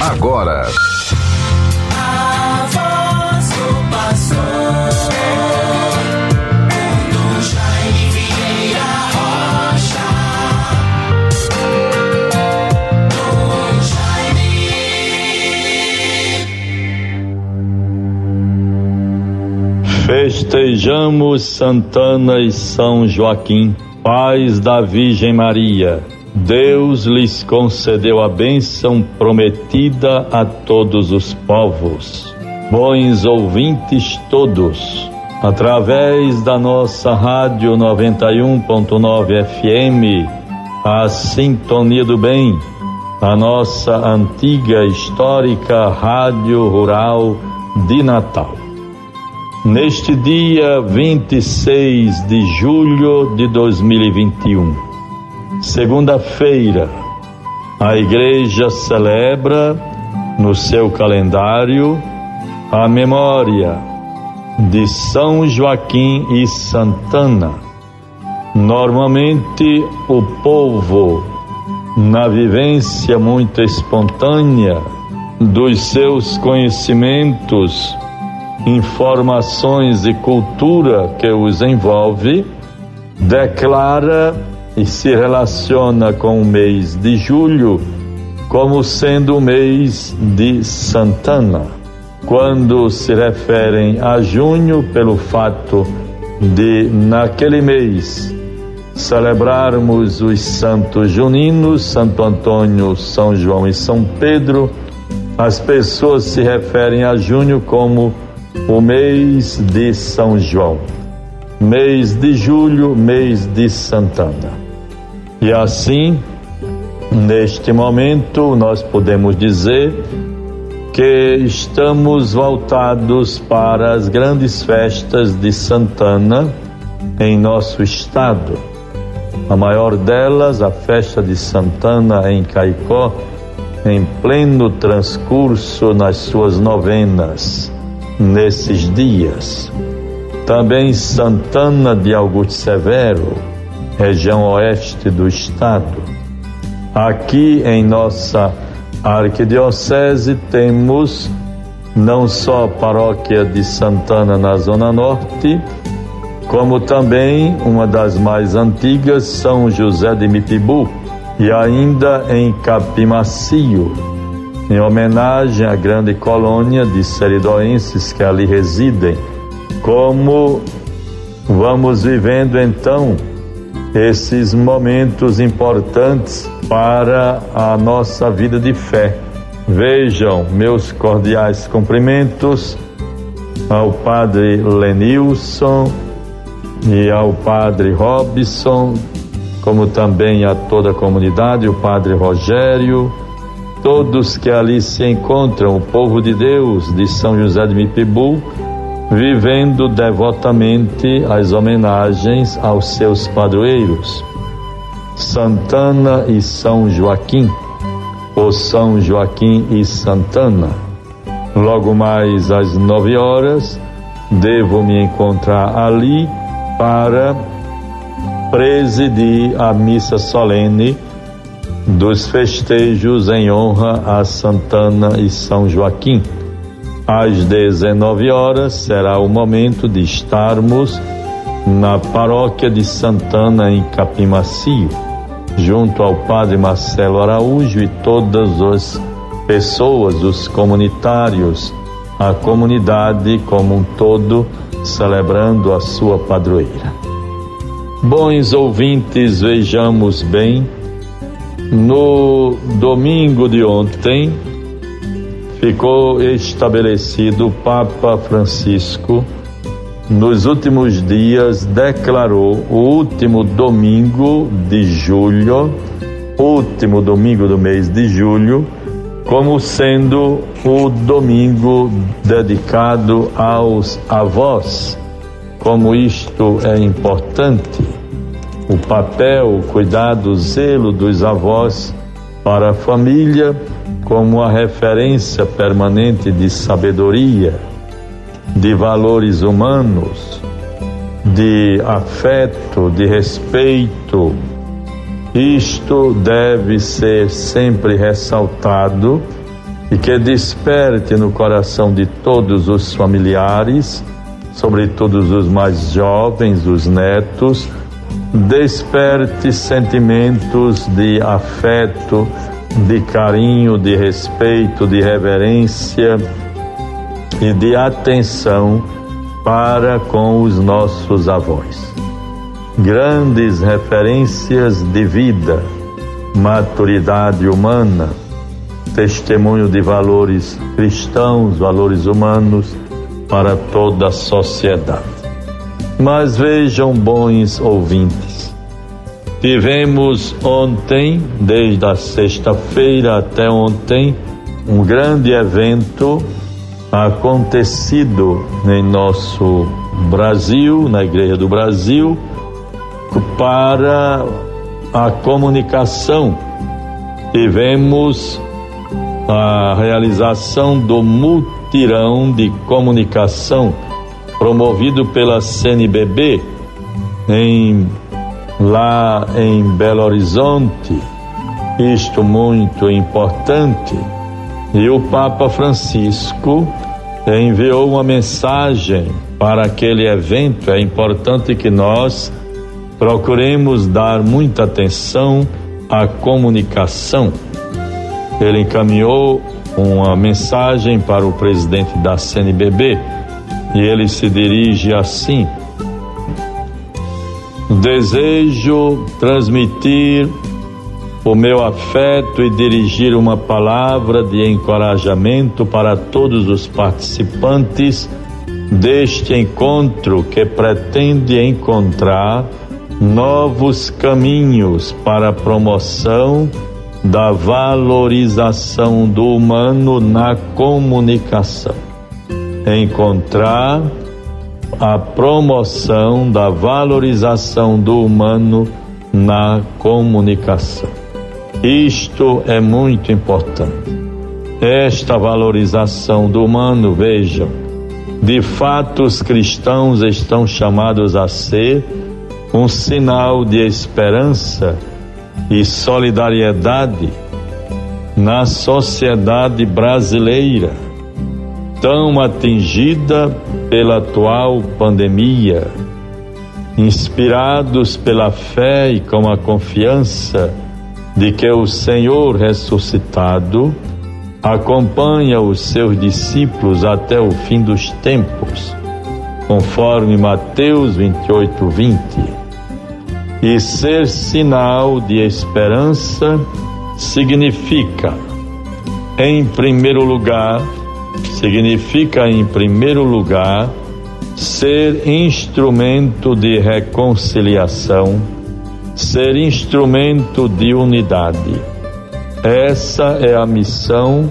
agora. Festejamos Santana e São Joaquim, pais da Virgem Maria. Deus lhes concedeu a bênção prometida a todos os povos. Bons ouvintes todos, através da nossa rádio 91.9 FM, a Sintonia do Bem, a nossa antiga histórica Rádio Rural de Natal. Neste dia 26 de julho de 2021, segunda-feira, a igreja celebra no seu calendário a memória de São Joaquim e Santana. Normalmente, o povo, na vivência muito espontânea dos seus conhecimentos, informações e cultura que os envolve, declara e se relaciona com o mês de julho como sendo o mês de Santana, quando se referem a junho pelo fato de, naquele mês, celebrarmos os santos juninos, Santo Antônio, São João e São Pedro, as pessoas se referem a junho como o mês de São João, mês de julho, mês de Santana. E assim, neste momento, nós podemos dizer que estamos voltados para as grandes festas de Santana em nosso estado. A maior delas, a festa de Santana em Caicó, em pleno transcurso nas suas novenas nesses dias. Também Santana de Augusto Severo, região oeste do estado. Aqui em nossa arquidiocese temos não só a paróquia de Santana na zona norte, como também uma das mais antigas, São José de Mipibu, e ainda em Capimacio, em homenagem à grande colônia de seridoenses que ali residem. Como vamos vivendo então esses momentos importantes para a nossa vida de fé. Vejam meus cordiais cumprimentos ao Padre Lenilson e ao Padre Robson, como também a toda a comunidade, o Padre Rogério, todos que ali se encontram, o povo de Deus de São José de Mipibu vivendo devotamente as homenagens aos seus padroeiros, Santana e São Joaquim, ou São Joaquim e Santana. Logo mais às nove horas, devo me encontrar ali para presidir a missa solene dos festejos em honra a Santana e São Joaquim às 19 horas será o momento de estarmos na paróquia de Santana, em Capimacio, junto ao Padre Marcelo Araújo e todas as pessoas, os comunitários, a comunidade como um todo, celebrando a sua padroeira. Bons ouvintes, vejamos bem, no domingo de ontem, ficou estabelecido o Papa Francisco nos últimos dias declarou o último domingo de julho, último domingo do mês de julho, como sendo o domingo dedicado aos avós. Como isto é importante, o papel, o cuidado, o zelo dos avós para a família como a referência permanente de sabedoria, de valores humanos, de afeto, de respeito. Isto deve ser sempre ressaltado e que desperte no coração de todos os familiares, sobretudo os mais jovens, os netos, desperte sentimentos de afeto, de carinho, de respeito, de reverência e de atenção para com os nossos avós. Grandes referências de vida, maturidade humana, testemunho de valores cristãos, valores humanos para toda a sociedade. Mas vejam, bons ouvintes, tivemos ontem, desde a sexta-feira até ontem, um grande evento acontecido em nosso Brasil, na Igreja do Brasil, para a comunicação. Tivemos a realização do mutirão de comunicação promovido pela CNBB em lá em Belo Horizonte. Isto muito importante. E o Papa Francisco enviou uma mensagem para aquele evento. É importante que nós procuremos dar muita atenção à comunicação ele encaminhou uma mensagem para o presidente da CNBB e ele se dirige assim: Desejo transmitir o meu afeto e dirigir uma palavra de encorajamento para todos os participantes deste encontro que pretende encontrar novos caminhos para a promoção da valorização do humano na comunicação. Encontrar a promoção da valorização do humano na comunicação. Isto é muito importante. Esta valorização do humano, vejam, de fato os cristãos estão chamados a ser um sinal de esperança e solidariedade na sociedade brasileira, tão atingida pela atual pandemia, inspirados pela fé e com a confiança de que o Senhor ressuscitado acompanha os seus discípulos até o fim dos tempos, conforme Mateus 28, 20 e ser sinal de esperança significa, em primeiro lugar, significa em primeiro lugar ser instrumento de reconciliação, ser instrumento de unidade. Essa é a missão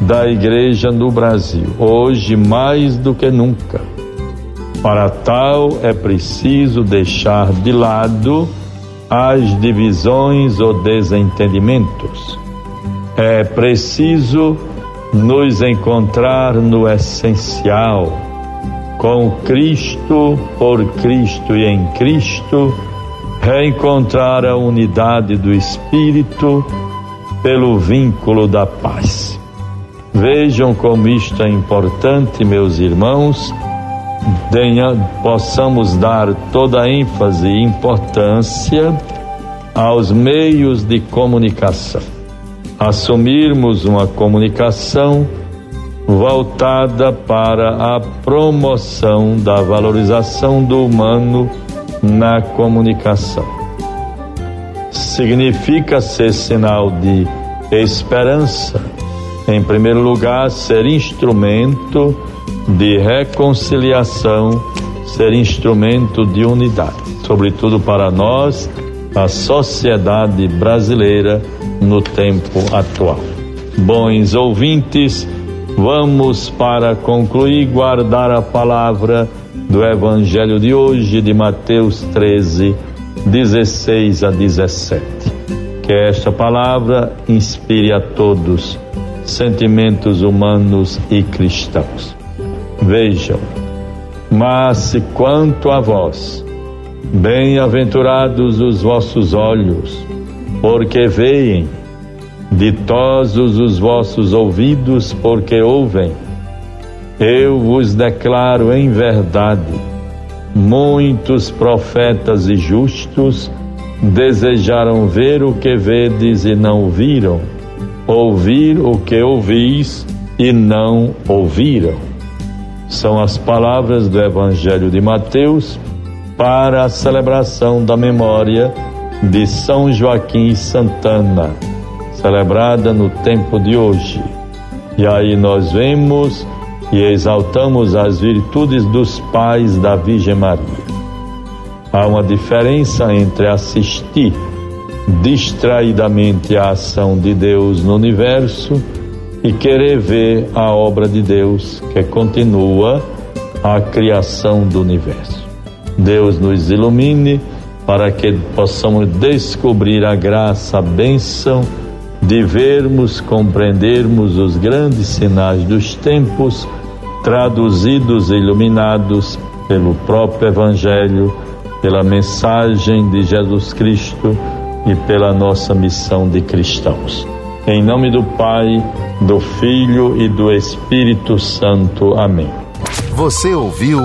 da igreja no Brasil, hoje mais do que nunca para tal, é preciso deixar de lado as divisões ou desentendimentos. É preciso nos encontrar no essencial, com Cristo, por Cristo e em Cristo, reencontrar a unidade do Espírito pelo vínculo da paz. Vejam como isto é importante, meus irmãos possamos dar toda a ênfase e importância aos meios de comunicação. Assumirmos uma comunicação voltada para a promoção da valorização do humano na comunicação. Significa ser sinal de esperança, em primeiro lugar, ser instrumento de reconciliação, ser instrumento de unidade, sobretudo para nós, a sociedade brasileira no tempo atual. Bons ouvintes, vamos para concluir guardar a palavra do Evangelho de hoje de Mateus 13, 16 a 17. Que esta palavra inspire a todos sentimentos humanos e cristãos. Vejam, mas quanto a vós, bem-aventurados os vossos olhos, porque veem, Ditosos os vossos ouvidos, porque ouvem. Eu vos declaro em verdade: muitos profetas e justos desejaram ver o que vedes e não viram, ouvir o que ouvis e não ouviram. São as palavras do Evangelho de Mateus para a celebração da memória de São Joaquim Santana, celebrada no tempo de hoje. E aí nós vemos e exaltamos as virtudes dos pais da Virgem Maria. Há uma diferença entre assistir distraidamente a ação de Deus no universo e querer ver a obra de Deus que continua a criação do universo. Deus nos ilumine para que possamos descobrir a graça, a bênção de vermos, compreendermos os grandes sinais dos tempos, traduzidos e iluminados pelo próprio Evangelho pela mensagem de Jesus Cristo e pela nossa missão de cristãos. Em nome do Pai, do Filho e do Espírito Santo. Amém. Você ouviu